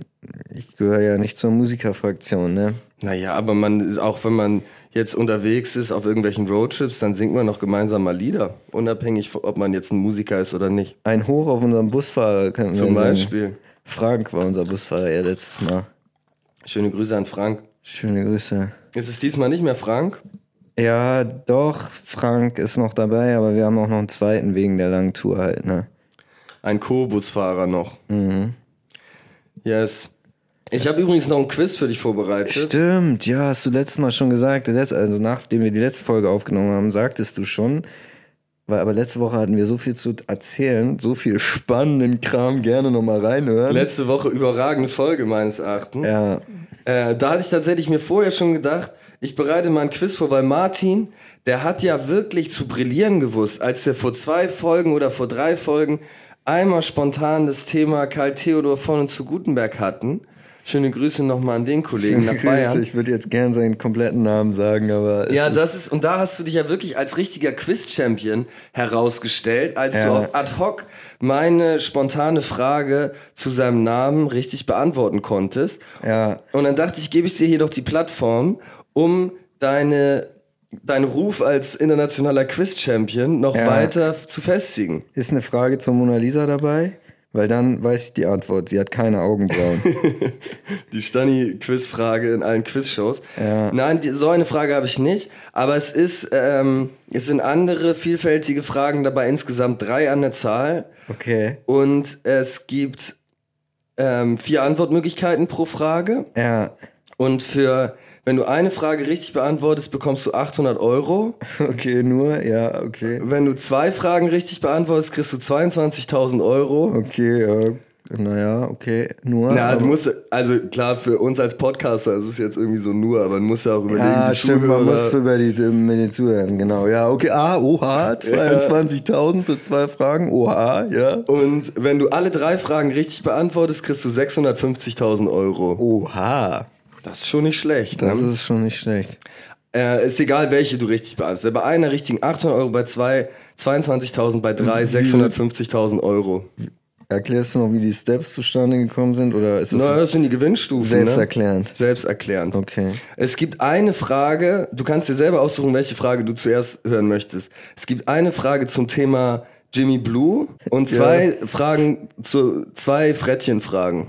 ich gehöre ja nicht zur Musikerfraktion, ne? Naja, aber man, auch wenn man jetzt unterwegs ist auf irgendwelchen Roadtrips, dann singt man noch gemeinsam mal Lieder. Unabhängig, ob man jetzt ein Musiker ist oder nicht. Ein Hoch auf unseren Busfahrer könnten Zum wir sagen. Beispiel. Frank war unser Busfahrer ja letztes Mal. Schöne Grüße an Frank. Schöne Grüße. Ist es diesmal nicht mehr Frank? Ja, doch, Frank ist noch dabei, aber wir haben auch noch einen zweiten wegen der langen Tour halt, ne? Ein Co-Busfahrer noch. Mhm. Yes. Ich habe übrigens noch ein Quiz für dich vorbereitet. Stimmt, ja, hast du letztes Mal schon gesagt. Also nachdem wir die letzte Folge aufgenommen haben, sagtest du schon. Weil aber letzte Woche hatten wir so viel zu erzählen, so viel spannenden Kram, gerne nochmal reinhören. Letzte Woche überragende Folge meines Erachtens. ja, Äh, da hatte ich tatsächlich mir vorher schon gedacht, ich bereite mal ein Quiz vor, weil Martin, der hat ja wirklich zu brillieren gewusst, als wir vor zwei Folgen oder vor drei Folgen einmal spontan das Thema Karl Theodor von und zu Gutenberg hatten. Schöne Grüße nochmal an den Kollegen nach Grüße. Bayern. Ich würde jetzt gern seinen kompletten Namen sagen, aber Ja, das ist, und da hast du dich ja wirklich als richtiger Quiz-Champion herausgestellt, als du Ja. auch ad hoc meine spontane Frage zu seinem Namen richtig beantworten konntest. ja, Und dann dachte ich, gebe ich dir hier doch die Plattform, um deine, deinen Ruf als internationaler Quiz-Champion noch Ja. weiter zu festigen. ist eine Frage zur Mona Lisa dabei, weil dann weiß ich die Antwort. Sie hat keine Augenbrauen. Die Stani-Quizfrage in allen Quizshows. Ja. Nein, die, so eine Frage habe ich nicht. Aber es ist, ähm, es sind andere vielfältige Fragen dabei, insgesamt drei an der Zahl. Okay. Und es gibt ähm, vier Antwortmöglichkeiten pro Frage. Ja, Und für, wenn du eine Frage richtig beantwortest, bekommst du 800 Euro. okay, nur, ja, okay. Wenn du zwei Fragen richtig beantwortest, kriegst du 22.000 Euro. Okay, ja. naja, okay, nur. Na, du musst, also klar, für uns als Podcaster ist es jetzt irgendwie so nur, aber du musst ja auch überlegen, Ja, die stimmt, man Zuhörer- muss für über die, mit den Zuhörern, genau. Ja, okay, ah, oha, 22.000 für zwei Fragen, oha, ja. Und wenn du alle drei Fragen richtig beantwortest, kriegst du 650.000 Euro. Oha, Das ist schon nicht schlecht. das Ne? ist schon nicht schlecht. Äh, ist egal, welche du richtig beantwortest. Bei einer richtigen 800 Euro, bei zwei 22.000, bei drei 650.000 Euro. Erklärst du noch, wie die Steps zustande gekommen sind, oder ist es Na, das sind die Gewinnstufen. selbsterklärend? Ne? Selbsterklärend. Okay. Es gibt eine Frage, du kannst dir selber aussuchen, welche Frage du zuerst hören möchtest. Es gibt eine Frage zum Thema Jimmy Blue und zwei Fragen zu zwei Frettchenfragen.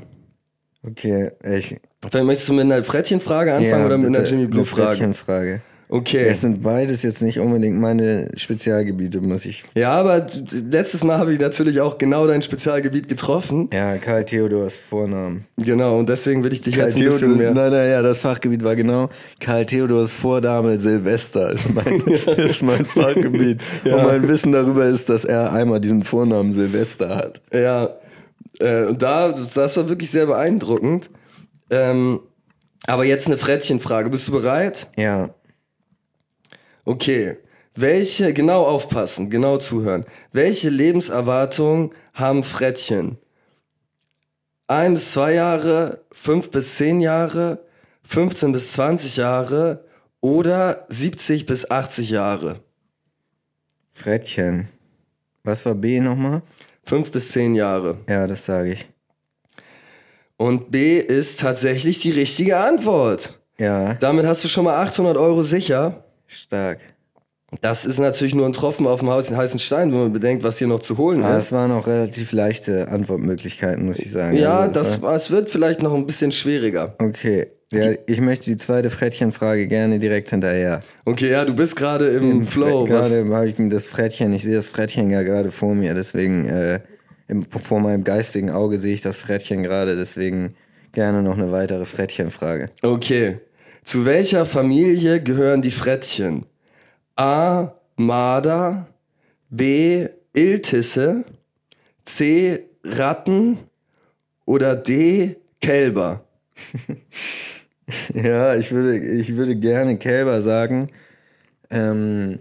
Okay, ich. Vielleicht möchtest du mit einer Frettchenfrage anfangen oder mit einer Jimmy Blue Frage? Frettchenfrage. Okay. Es sind beides jetzt nicht unbedingt meine Spezialgebiete, muss ich. Ja, aber letztes Mal habe ich natürlich auch genau dein Spezialgebiet getroffen. Ja, Karl Theodors Vornamen. Genau, und deswegen will ich dich Karl jetzt ein bisschen Theodor, mehr. nein, nein, ja, das Fachgebiet war genau Karl Theodors Vordame Silvester ist mein, ist mein Fachgebiet. Und mein Wissen darüber ist, dass er einmal diesen Vornamen Silvester hat. Ja, äh, und da, das war wirklich sehr beeindruckend. Ähm, aber jetzt eine Frettchenfrage. Bist du bereit? Ja. Okay. Welche, genau aufpassen, genau zuhören. Welche Lebenserwartung haben Frettchen? Ein bis zwei Jahre, fünf bis zehn Jahre, 15 bis 20 Jahre oder 70 bis 80 Jahre? Frettchen. Was war B nochmal? Fünf bis zehn Jahre. Ja, das sage ich. Und B ist tatsächlich die richtige Antwort. Ja, Damit hast du schon mal 800 Euro sicher. stark. Das ist natürlich nur ein Tropfen auf dem heißen Stein, wenn man bedenkt, was hier noch zu holen Aber ist. es waren auch relativ leichte Antwortmöglichkeiten, muss ich sagen. Ja, Also, es das, war- es wird vielleicht noch ein bisschen schwieriger. Okay. Ja, ich möchte die zweite Frettchenfrage gerne direkt hinterher. Okay, ja, du bist gerade im Flow. Was, Gerade habe ich das Frettchen, ich sehe das Frettchen ja gerade vor mir, deswegen äh, im, vor meinem geistigen Auge sehe ich das Frettchen gerade, deswegen gerne noch eine weitere Frettchenfrage. okay. Zu welcher Familie gehören die Frettchen? A. Marder. B. Iltisse. C. Ratten. Oder D. Kälber. Ja, ich würde, ich würde gerne Kälber sagen. Ähm,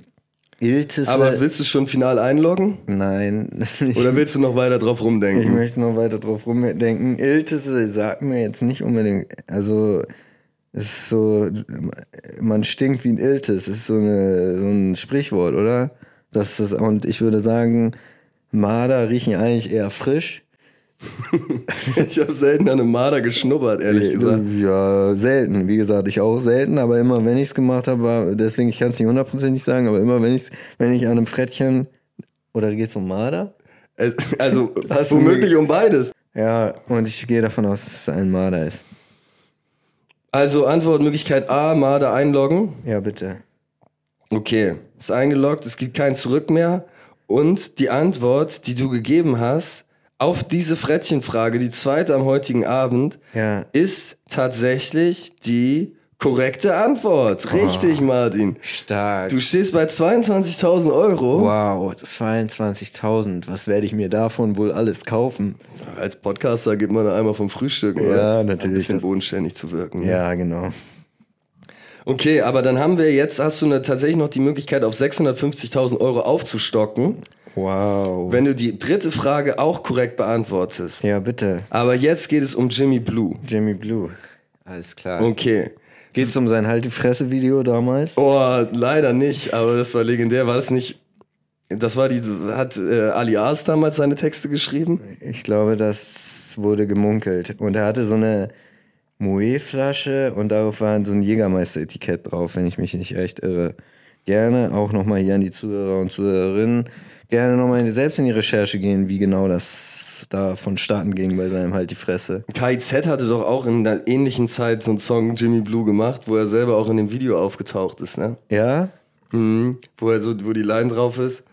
Iltisse. Aber willst du schon final einloggen? nein. Oder willst du noch weiter drauf Ich rumdenken? möchte noch weiter drauf rumdenken. Iltisse sagt mir jetzt nicht unbedingt, also es ist so, man stinkt wie ein Iltis, ist so, eine, so ein Sprichwort, oder? Das ist, und ich würde sagen, Marder riechen eigentlich eher frisch. Ich habe selten an einem Marder geschnuppert, ehrlich gesagt. Ja, selten. Wie gesagt, ich auch selten, aber immer wenn ich es gemacht habe, war, deswegen, ich kann es nicht hundertprozentig sagen, aber immer wenn ich wenn ich an einem Frettchen, oder geht es um Marder? Also Hast du womöglich um beides. Ja, und ich gehe davon aus, dass es ein Marder ist. Also Antwortmöglichkeit A, Marder einloggen. Ja, bitte. Okay, ist eingeloggt, es gibt kein Zurück mehr. Und die Antwort, die du gegeben hast, auf diese Frettchenfrage, die zweite am heutigen Abend, Ja. ist tatsächlich die korrekte Antwort. Richtig, Martin. Stark. Du stehst bei 22.000 Euro. wow, 22.000. Was werde ich mir davon wohl alles kaufen? Als Podcaster gibt man einmal vom Frühstück, oder? Ja, Ein natürlich. bisschen bodenständig zu wirken. ne? Ja, genau. Okay, aber dann haben wir jetzt, hast du eine, tatsächlich noch die Möglichkeit, auf 650.000 Euro aufzustocken, Wow. wenn du die dritte Frage auch korrekt beantwortest. ja, bitte. Aber jetzt geht es um Jimmy Blue. Jimmy Blue. Alles klar. Okay. Geht's um sein Halt die Fresse-Video damals? Oh, leider nicht, aber das war legendär. War das nicht. Das war die. Hat äh, Alias damals seine Texte geschrieben? Ich glaube, das wurde gemunkelt. Und er hatte so eine Moe-Flasche und darauf war so ein Jägermeister-Etikett drauf, wenn ich mich nicht echt irre. Gerne auch nochmal hier an die Zuhörer und Zuhörerinnen, gerne nochmal selbst in die Recherche gehen, wie genau das da vonstatten ging bei seinem Halt die Fresse. KIZ hatte doch auch in einer ähnlichen Zeit so einen Song Jimmy Blue gemacht, wo er selber auch in dem Video aufgetaucht ist, ne? Ja? Mhm. Wo er so, wo die Line drauf ist.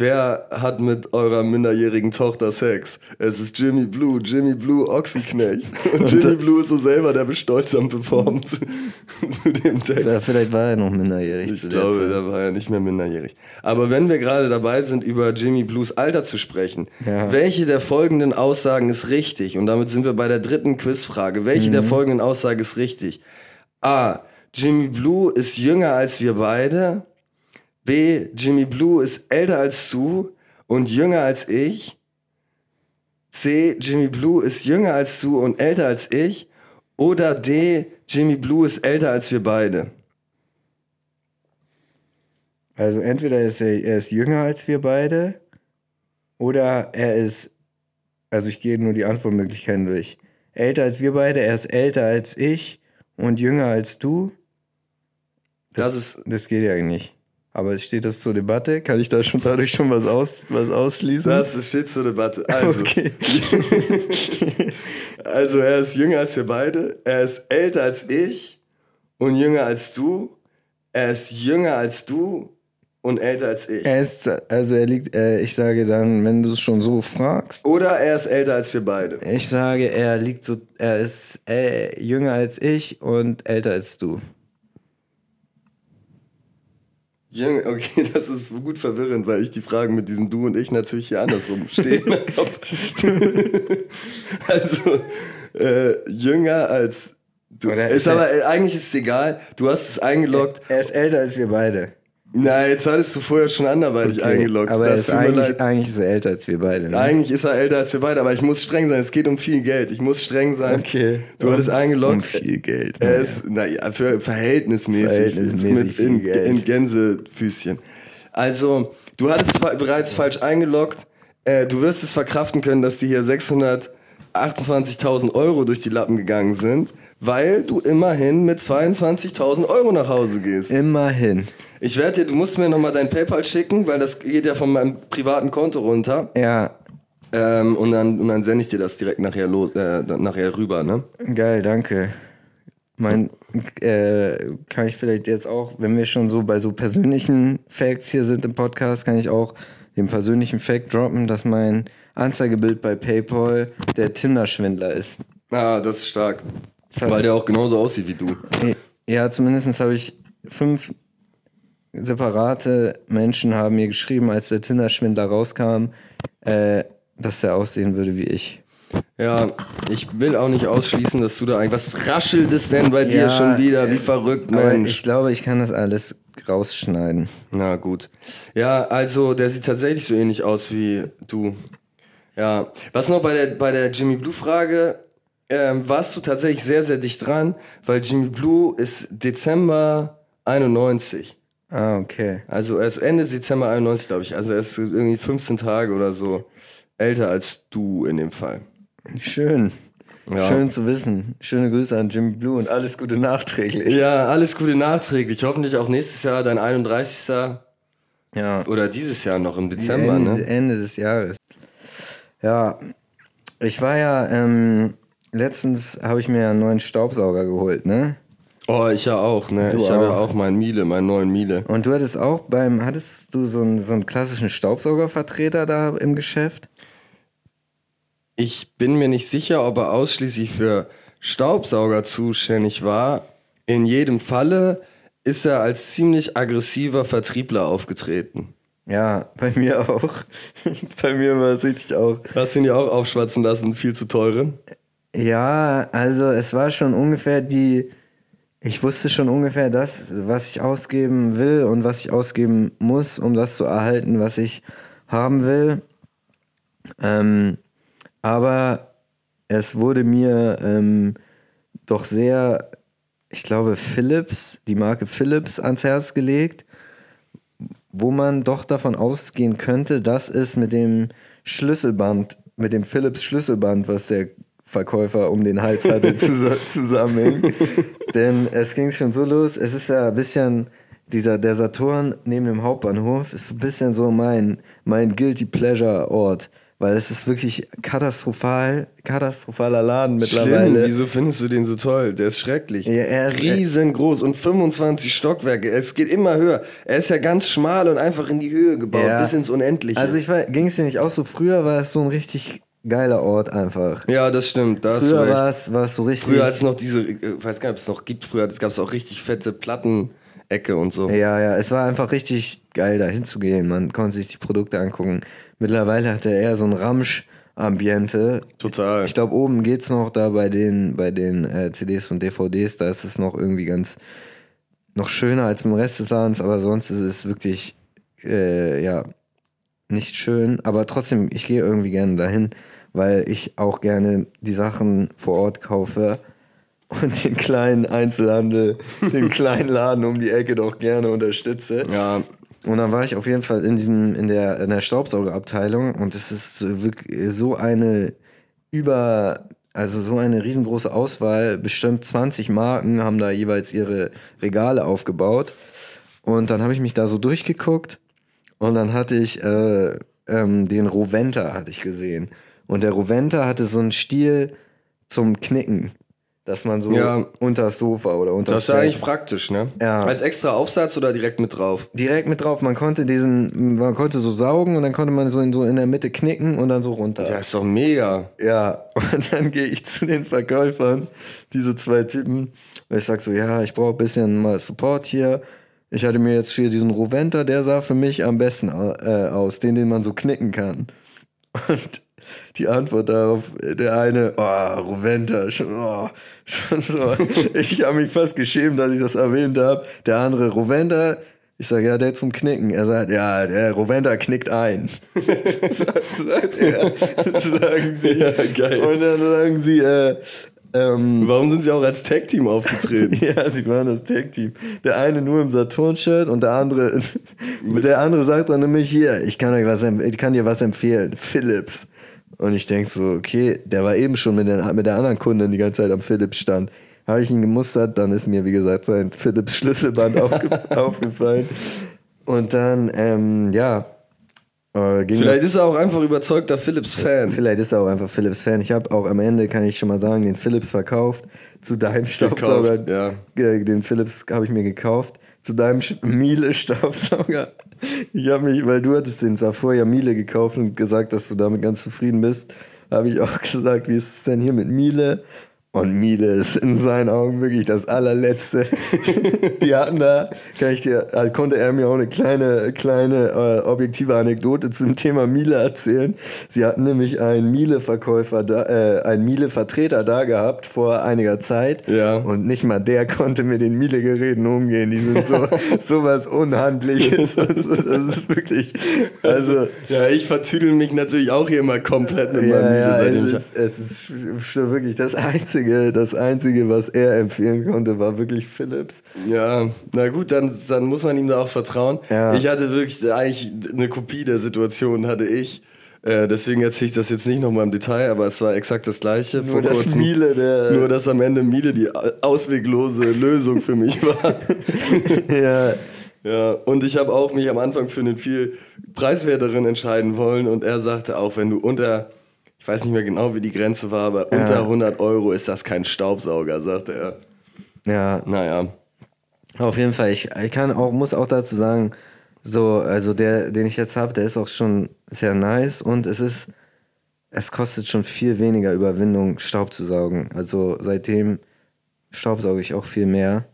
Wer hat mit eurer minderjährigen Tochter Sex? Es ist Jimmy Blue, Jimmy Blue Ochsenknecht. Und Jimmy Blue ist so selber der bestolzam performt zu, zu dem Text. Ja, vielleicht war er noch minderjährig. Ich glaube, da war er nicht mehr minderjährig. Aber wenn wir gerade dabei sind, über Jimmy Blues Alter zu sprechen, Ja. welche der folgenden Aussagen ist richtig? Und damit sind wir bei der dritten Quizfrage. Welche Mhm. der folgenden Aussagen ist richtig? A. Jimmy Blue ist jünger als wir beide. B. Jimmy Blue ist älter als du und jünger als ich. C. Jimmy Blue ist jünger als du und älter als ich. Oder D. Jimmy Blue ist älter als wir beide. Also entweder ist er, er ist jünger als wir beide oder er ist, also ich gehe nur die Antwortmöglichkeiten durch. Älter als wir beide, er ist älter als ich und jünger als du. Das ist- das geht ja nicht. Aber es steht das zur Debatte. Kann ich da schon dadurch schon was, aus, was ausschließen? Das steht zur Debatte. Also, Okay. also er ist jünger als wir beide, er ist älter als ich und jünger als du, er ist jünger als du und älter als ich. Er ist, also er liegt, äh, ich sage dann, wenn du es schon so fragst, Oder er ist älter als wir beide. ich sage, er liegt so, er ist äh, jünger als ich und älter als du. Jünger, okay, das ist gut verwirrend, weil ich die Fragen mit diesem Du und ich natürlich hier andersrum stehen. habe. also, äh, jünger als du. Oder ist ist er- aber, äh, eigentlich ist es egal, du hast es eingeloggt. Er ist älter als wir beide. Na, jetzt hattest du vorher schon anderweitig Okay, eingeloggt. Aber er Das ist eigentlich, eigentlich ist er älter als wir beide. Ne? Eigentlich ist er älter als wir beide, aber ich muss streng sein. Es geht um viel Geld. Ich muss streng sein. Okay. Du hattest eingeloggt. Um viel Geld. Er ist, naja, für verhältnismäßig, Verhältnismäßig mit viel in, Geld. in Gänsefüßchen. Also, du hattest bereits falsch eingeloggt. Äh, du wirst es verkraften können, dass dir hier 628.000 Euro durch die Lappen gegangen sind, weil du immerhin mit 22.000 Euro nach Hause gehst. Immerhin. Ich werde dir, du musst mir nochmal dein PayPal schicken, weil das geht ja von meinem privaten Konto runter. Ja, Ähm, und dann, und dann sende ich dir das direkt nachher, los, äh, nachher rüber, ne? geil, danke. Mein, äh, kann ich vielleicht jetzt auch, wenn wir schon so bei so persönlichen Facts hier sind im Podcast, kann ich auch den persönlichen Fact droppen, dass mein Anzeigebild bei PayPal der Tinder-Schwindler ist. Ah, das ist stark. Weil der auch genauso aussieht wie du. Ja, zumindest habe ich fünf separate Menschen haben mir geschrieben, als der Tinder-Schwindler rauskam, äh, dass er aussehen würde wie ich. Ja, ich will auch nicht ausschließen, dass du da eigentlich. Was raschelt es denn bei dir Ja, schon wieder? Wie äh, verrückt, Mensch. ich glaube, ich kann das alles rausschneiden. Na gut. Ja, also der sieht tatsächlich so ähnlich aus wie du. Ja. Was noch bei der, bei der Jimmy Blue-Frage, ähm, warst du tatsächlich sehr, sehr dicht dran, weil Jimmy Blue ist Dezember 91. Ah, okay. Also er ist Ende Dezember 91, glaube ich. Also er ist irgendwie 15 Tage oder so älter als du in dem Fall. Schön. Ja. Schön zu wissen. Schöne Grüße an Jimmy Blue und alles Gute nachträglich. Ja, alles Gute nachträglich. Hoffentlich auch nächstes Jahr, dein 31. Ja. oder dieses Jahr noch im Dezember, Ende, ne? Ende des Jahres. Ja, ich war ja, ähm, letztens habe ich mir einen neuen Staubsauger geholt, ne? Oh, ich ja auch, ne? Du ich habe ja auch. auch meinen Miele, meinen neuen Miele. Und du hattest auch beim, hattest du so einen, so einen klassischen Staubsaugervertreter da im Geschäft? Ich bin mir nicht sicher, ob er ausschließlich für Staubsauger zuständig war. In jedem Falle ist er als ziemlich aggressiver Vertriebler aufgetreten. Ja, bei mir auch. bei mir war es richtig auch. Hast du ihn ja auch aufschwatzen lassen, viel zu teuren? Ja, also es war schon ungefähr die. Ich wusste schon ungefähr das, was ich ausgeben will und was ich ausgeben muss, um das zu erhalten, was ich haben will. Ähm, aber es wurde mir ähm, doch sehr, ich glaube, Philips, die Marke Philips ans Herz gelegt, wo man doch davon ausgehen könnte, dass es mit dem Schlüsselband, mit dem Philips Schlüsselband, was der Verkäufer um den Hals hatte, zus zusammenhängt. Denn es ging schon so los, es ist ja ein bisschen, dieser, der Saturn neben dem Hauptbahnhof ist so ein bisschen so mein, mein Guilty Pleasure Ort, weil es ist wirklich katastrophal, katastrophaler Laden Schlimm, mittlerweile. wieso findest du den so toll? Der ist schrecklich. Ja, er ist- Riesengroß und 25 Stockwerke. Es geht immer höher. Er ist ja ganz schmal und einfach in die Höhe gebaut, Ja. bis ins Unendliche. Also ich ging es dir nicht auch so, früher war es so ein richtig geiler Ort einfach. ja, das stimmt. Da Früher war es, war es so richtig. Früher als noch diese, ich weiß gar nicht, ob es noch gibt, früher gab es auch richtig fette Plattenecke und so. Ja, ja, es war einfach richtig geil, da hinzugehen. Man konnte sich die Produkte angucken. Mittlerweile hat er eher so ein Ramsch-Ambiente. Total. Ich glaube, oben geht's noch da bei den, bei den äh, CDs und DVDs, da ist es noch irgendwie ganz noch schöner als im Rest des Ladens, aber sonst ist es wirklich äh, ja nicht schön. Aber trotzdem, ich gehe irgendwie gerne dahin, weil ich auch gerne die Sachen vor Ort kaufe und den kleinen Einzelhandel, den kleinen Laden um die Ecke doch gerne unterstütze. Ja, Und dann war ich auf jeden Fall in diesem, in der, in der Staubsaugerabteilung und es ist so wirklich so eine über, also so eine riesengroße Auswahl, bestimmt 20 Marken haben da jeweils ihre Regale aufgebaut. Und dann habe ich mich da so durchgeguckt und dann hatte ich äh, ähm, den Roventa hatte ich gesehen. Und der Roventa hatte so einen Stiel zum Knicken, dass man so Ja. unter das Sofa oder unter das ist ja eigentlich praktisch, ne? Ja. Als extra Aufsatz oder direkt mit drauf? direkt mit drauf. Man konnte diesen, man konnte so saugen und dann konnte man so in, so in der Mitte knicken und dann so runter. Ja, ist doch mega. Ja, und dann gehe ich zu den Verkäufern, diese zwei Typen, und ich sag so, ja, ich brauche ein bisschen mal Support hier. Ich hatte mir jetzt hier diesen Roventa, der sah für mich am besten äh, aus, den, den man so knicken kann. Und die Antwort darauf, der eine, oh, Roventa, schon, oh, schon so. Ich habe mich fast geschämt, dass ich das erwähnt habe. Der andere, Roventa, ich sage, ja, der zum Knicken. Er sagt, ja, der Roventa knickt ein. sagt, sagt er. Sagen sie. Ja, geil. Und dann sagen sie, äh, ähm, Warum sind sie auch als Tag-Team aufgetreten? ja, sie waren das Tag-Team. Der eine nur im Saturn-Shirt und der andere, der andere sagt dann nämlich hier, ich kann, euch was, ich kann dir was empfehlen, Philips. Und ich denk so, okay, der war eben schon mit der, mit der anderen Kundin die ganze Zeit am Philips stand. Habe ich ihn gemustert, dann ist mir, wie gesagt, sein Philips Schlüsselband aufge aufgefallen. Und dann, ähm, ja, äh, Vielleicht ist er auch einfach überzeugter Philips-Fan. Vielleicht ist er auch einfach Philips Fan. Ich habe auch am Ende, kann ich schon mal sagen, den Philips verkauft. Zu deinem Staubsauger. ja. Äh, Den Philips habe ich mir gekauft. Zu deinem Miele-Staubsauger. Ich habe mich, weil du hattest den davor ja Miele gekauft und gesagt, dass du damit ganz zufrieden bist, habe ich auch gesagt, wie ist es denn hier mit Miele? Und Miele ist in seinen Augen wirklich das allerletzte. Die hatten da, kann ich dir, halt konnte er mir auch eine kleine, kleine äh, objektive Anekdote zum Thema Miele erzählen. Sie hatten nämlich einen Miele-Verkäufer, da, äh, einen Miele-Vertreter da gehabt vor einiger Zeit. Ja. Und nicht mal der konnte mit den Miele-Geräten umgehen. Die sind so sowas Unhandliches. Das ist wirklich, also Ja, ich vertüdel mich natürlich auch hier immer komplett mit meinem ja, Miele, ja, es, ist, es ist schon wirklich das Einzige, das Einzige, was er empfehlen konnte, war wirklich Philips. Ja, na gut, dann, dann muss man ihm da auch vertrauen. Ja. Ich hatte wirklich eigentlich eine Kopie der Situation, hatte ich. Äh, deswegen erzähle ich das jetzt nicht nochmal im Detail, aber es war exakt das gleiche. Nur das Miele, der- Nur, dass am Ende Miele die ausweglose Lösung für mich war. Ja, ja, und ich habe auch mich am Anfang für einen viel preiswerteren entscheiden wollen und er sagte auch, wenn du unter, ich weiß nicht mehr genau, wie die Grenze war, aber Ja. unter 100 Euro ist das kein Staubsauger, sagte er. ja, Naja, auf jeden Fall. Ich, ich kann auch, muss auch dazu sagen, so, also der, den ich jetzt habe, der ist auch schon sehr nice und es ist, es kostet schon viel weniger Überwindung, Staub zu saugen. Also seitdem staubsauge ich auch viel mehr.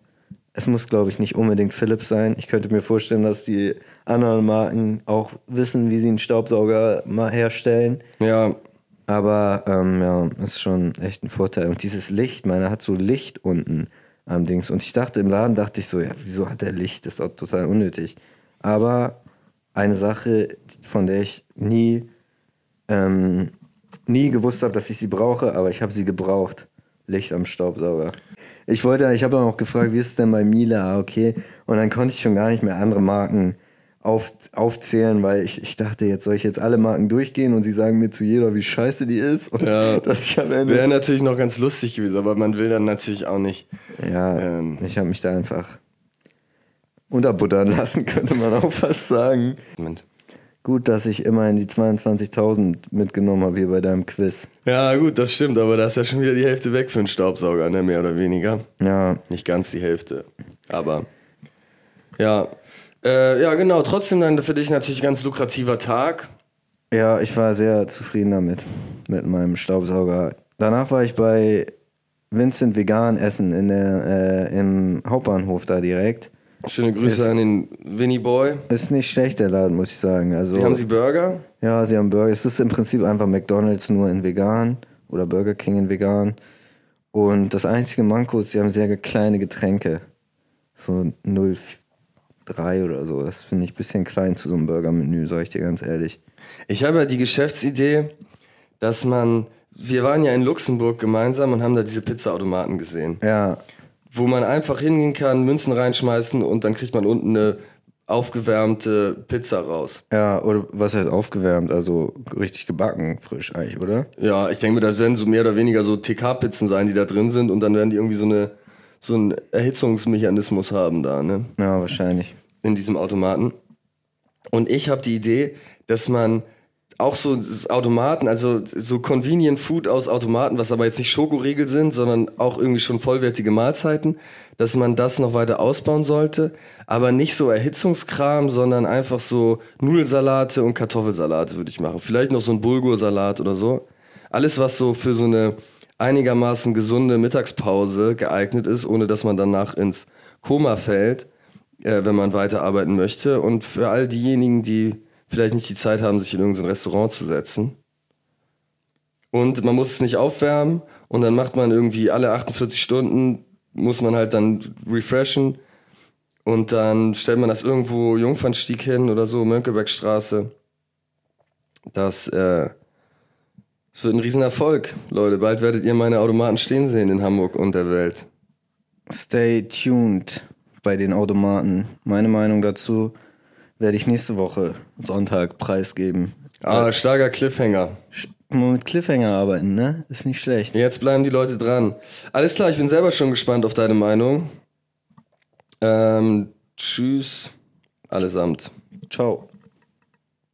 Es muss, glaube ich, nicht unbedingt Philips sein. Ich könnte mir vorstellen, dass die anderen Marken auch wissen, wie sie einen Staubsauger mal herstellen. ja, Aber ähm, ja, ist schon echt ein Vorteil. Und dieses Licht, meiner hat so Licht unten am Dings. Und ich dachte im Laden, dachte ich so, ja, wieso hat der Licht? Das ist doch total unnötig. Aber eine Sache, von der ich nie, ähm, nie gewusst habe, dass ich sie brauche, aber ich habe sie gebraucht. Licht am Staubsauger. Ich wollte, ich habe auch gefragt, wie ist es denn bei Miele? Ah, okay. Und dann konnte ich schon gar nicht mehr andere Marken auf, aufzählen, weil ich, ich dachte, jetzt soll ich jetzt alle Marken durchgehen und sie sagen mir zu jeder, wie scheiße die ist. Und Ja. Ende. wäre natürlich noch ganz lustig gewesen, aber man will dann natürlich auch nicht. Ja, Ähm. ich habe mich da einfach unterbuttern lassen, könnte man auch fast sagen. Moment. Gut, dass ich immerhin die 22.000 mitgenommen habe hier bei deinem Quiz. Ja, gut, das stimmt, aber da ist ja schon wieder die Hälfte weg für einen Staubsauger, ne, mehr oder weniger. Ja, Nicht ganz die Hälfte, aber ja. Äh, ja, genau, trotzdem dann für dich natürlich ein ganz lukrativer Tag. ja, ich war sehr zufrieden damit, mit meinem Staubsauger. Danach war ich bei Vincent Vegan essen in der, äh, im Hauptbahnhof da direkt. Schöne Grüße an den Winnie Boy. Ist nicht schlecht, der Laden, muss ich sagen. Also, Haben Sie Burger? Ja, sie haben Burger. Es ist im Prinzip einfach McDonalds nur in vegan oder Burger King in vegan. Und das einzige Manko ist, sie haben sehr kleine Getränke. So 0,3 oder so. Das finde ich ein bisschen klein zu so einem Burger-Menü, sag ich dir ganz ehrlich. Ich habe ja die Geschäftsidee, dass man, wir waren ja in Luxemburg gemeinsam und haben da diese Pizzaautomaten gesehen, Ja, wo man einfach hingehen kann, Münzen reinschmeißen und dann kriegt man unten eine aufgewärmte Pizza raus. ja, oder was heißt aufgewärmt? Also richtig gebacken, frisch eigentlich, oder? Ja, ich denke mir, das werden so mehr oder weniger so TK-Pizzen sein, die da drin sind und dann werden die irgendwie so eine so einen Erhitzungsmechanismus haben da, ne? Ja, wahrscheinlich. in diesem Automaten. Und ich habe die Idee, dass man auch so Automaten, also so Convenient Food aus Automaten, was aber jetzt nicht Schokoriegel sind, sondern auch irgendwie schon vollwertige Mahlzeiten, dass man das noch weiter ausbauen sollte. Aber nicht so Erhitzungskram, sondern einfach so Nudelsalate und Kartoffelsalate würde ich machen. Vielleicht noch so ein Bulgursalat oder so. Alles, was so für so eine einigermaßen gesunde Mittagspause geeignet ist, ohne dass man danach ins Koma fällt äh, wenn man weiterarbeiten möchte. Und für all diejenigen, die vielleicht nicht die Zeit haben, sich in irgendein Restaurant zu setzen. Und man muss es nicht aufwärmen und dann macht man irgendwie alle 48 Stunden, muss man halt dann refreshen und dann stellt man das irgendwo Jungfernstieg hin oder so, Mönckebergstraße. Das, äh, das wird ein Riesenerfolg, Leute. Bald werdet ihr meine Automaten stehen sehen in Hamburg und der Welt. Stay tuned bei den Automaten. Meine Meinung dazu werde ich nächste Woche Sonntag preisgeben. Ah, starker Cliffhanger. Mal mit Cliffhanger arbeiten, ne? Ist nicht schlecht. Jetzt bleiben die Leute dran. Alles klar, ich bin selber schon gespannt auf deine Meinung. Ähm, tschüss, allesamt. Ciao.